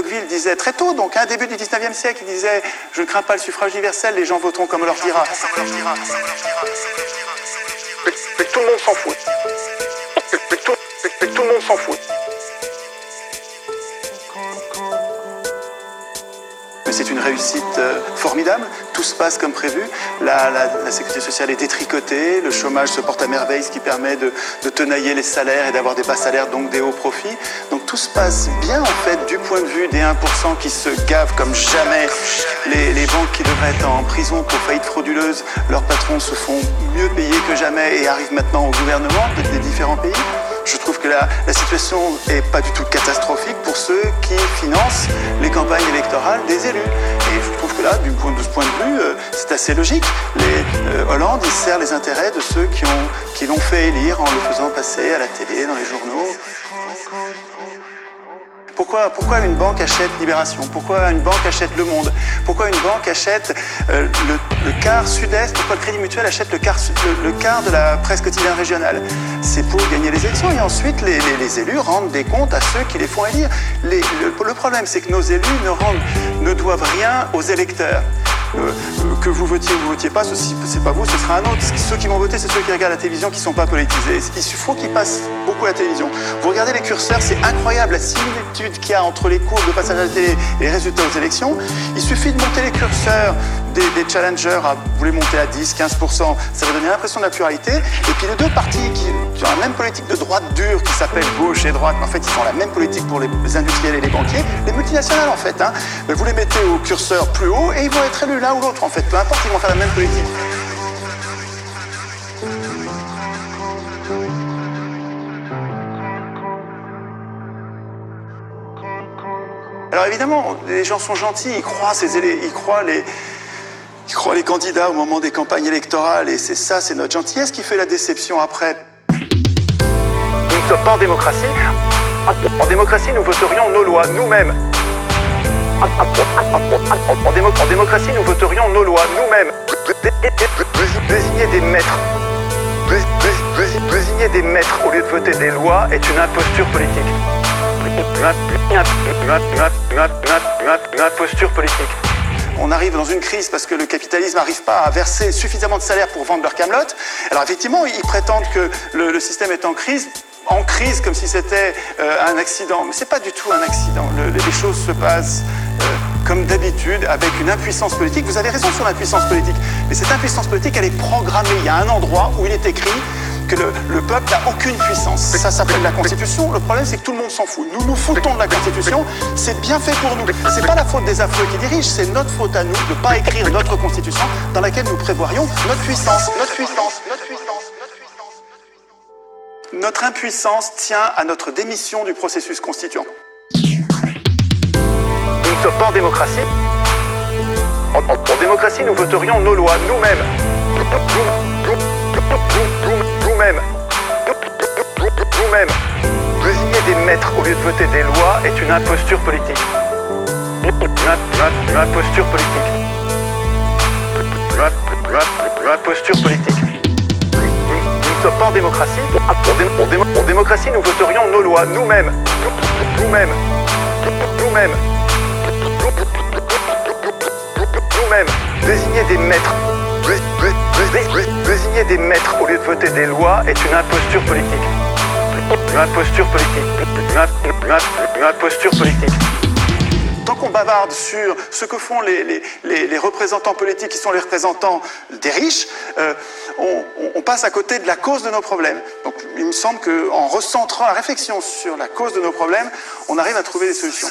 Tocqueville disait très tôt, donc un début du 19e siècle, il disait Je ne crains pas le suffrage universel, les gens voteront comme on leur dira. Mais, tout le monde s'en fout. Mais, tout, le monde s'en fout. C'est une réussite euh, formidable. Tout se passe comme prévu. La, sécurité sociale est détricotée, le chômage se porte à merveille, ce qui permet de, tenailler les salaires et d'avoir des bas salaires, donc des hauts profits. Donc tout se passe bien en fait du point de vue des 1% qui se gavent comme jamais. Les, banques qui devraient être en prison pour faillite frauduleuse, leurs patrons se font mieux payer que jamais et arrivent maintenant au gouvernement des différents pays. Que la, situation n'est pas du tout catastrophique pour ceux qui financent les campagnes électorales des élus. Et je trouve que là, du point, de ce point de vue, euh, c'est assez logique. Les euh, Hollande, sert les intérêts de ceux qui l'ont fait élire en le faisant passer à la télé, dans les journaux. Pourquoi, une banque achète Libération? Pourquoi une banque achète Le Monde? Pourquoi une banque achète euh, le, quart sud-est? Pourquoi le Crédit Mutuel achète le, quart de la presse quotidienne régionale? C'est pour gagner les élections et ensuite les, les, élus rendent des comptes à ceux qui les font élire. Le, problème, c'est que nos élus ne, rendent, ne doivent rien aux électeurs. Euh, que vous votiez ou vous votiez pas, c'est pas vous, ce sera un autre. Ceux qui vont voter, c'est ceux qui regardent la télévision, qui sont pas politisés. Il faut qu'ils passent beaucoup la télévision. Vous regardez les curseurs, c'est incroyable la similitude qu'il y a entre les cours de passage à la télé et les résultats aux élections. Il suffit de monter les curseurs des, challengers, à, vous les montez à 10, 15%, ça va donner l'impression de la pluralité. Et puis les deux partis qui ont la même politique de droite dure qui s'appelle gauche et droite, en fait ils ont la même politique pour les industriels et les banquiers, les multinationales en fait. Hein. vous les mettez au curseur plus haut et ils vont être élus l'un ou l'autre en fait, peu importe, ils vont faire la même politique. Alors évidemment, les gens sont gentils, ils croient, ces, ils croient les, ils croient les candidats au moment des campagnes électorales, et c'est ça, c'est notre gentillesse qui fait la déception après. Nous ne sommes pas en démocratie. En démocratie, nous voterions nos lois nous-mêmes. En, démocratie, nous voterions nos lois nous-mêmes. Désigner des maîtres. Désigner des maîtres au lieu de voter des lois est une imposture politique. Une imposture politique on arrive dans une crise parce que le capitalisme n'arrive pas à verser suffisamment de salaire pour vendre leur camelote. Alors effectivement, ils prétendent que le, système est en crise en crise comme si c'était euh, un accident. Mais ce n'est pas du tout un accident. les choses se passent euh, comme d'habitude avec une impuissance politique. Vous avez raison sur l'impuissance politique. Mais cette impuissance politique, elle est programmée. Il y a un endroit où il est écrit que le, peuple n'a aucune puissance. Ça s'appelle la Constitution. Le problème, c'est que tout le monde s'en fout. Nous nous foutons de la Constitution. C'est bien fait pour nous. C'est pas la faute des affreux qui dirigent, c'est notre faute à nous de ne pas écrire notre Constitution dans laquelle nous prévoirions notre puissance. Notre puissance. Notre puissance. Notre impuissance tient à notre démission du processus constituant. Nous ne sommes pas en démocratie. En, démocratie, nous voterions nos lois nous-mêmes vous-même, vous-même, désigner des maîtres au lieu de voter des lois est une imposture politique. Une, imposture politique. Une, imposture politique. Nous ne sommes pas en démocratie. En, démocratie, nous voterions nos lois nous-mêmes. Nous-mêmes. Nous-mêmes. Nous-mêmes. Désigner des maîtres Désigner des maîtres au lieu de voter des lois est une imposture politique. Une imposture politique. Une imposture politique. Tant qu'on bavarde sur ce que font les, les, représentants politiques qui sont les représentants des riches, euh, on, on, passe à côté de la cause de nos problèmes. Donc il me semble qu'en recentrant la réflexion sur la cause de nos problèmes, on arrive à trouver des solutions.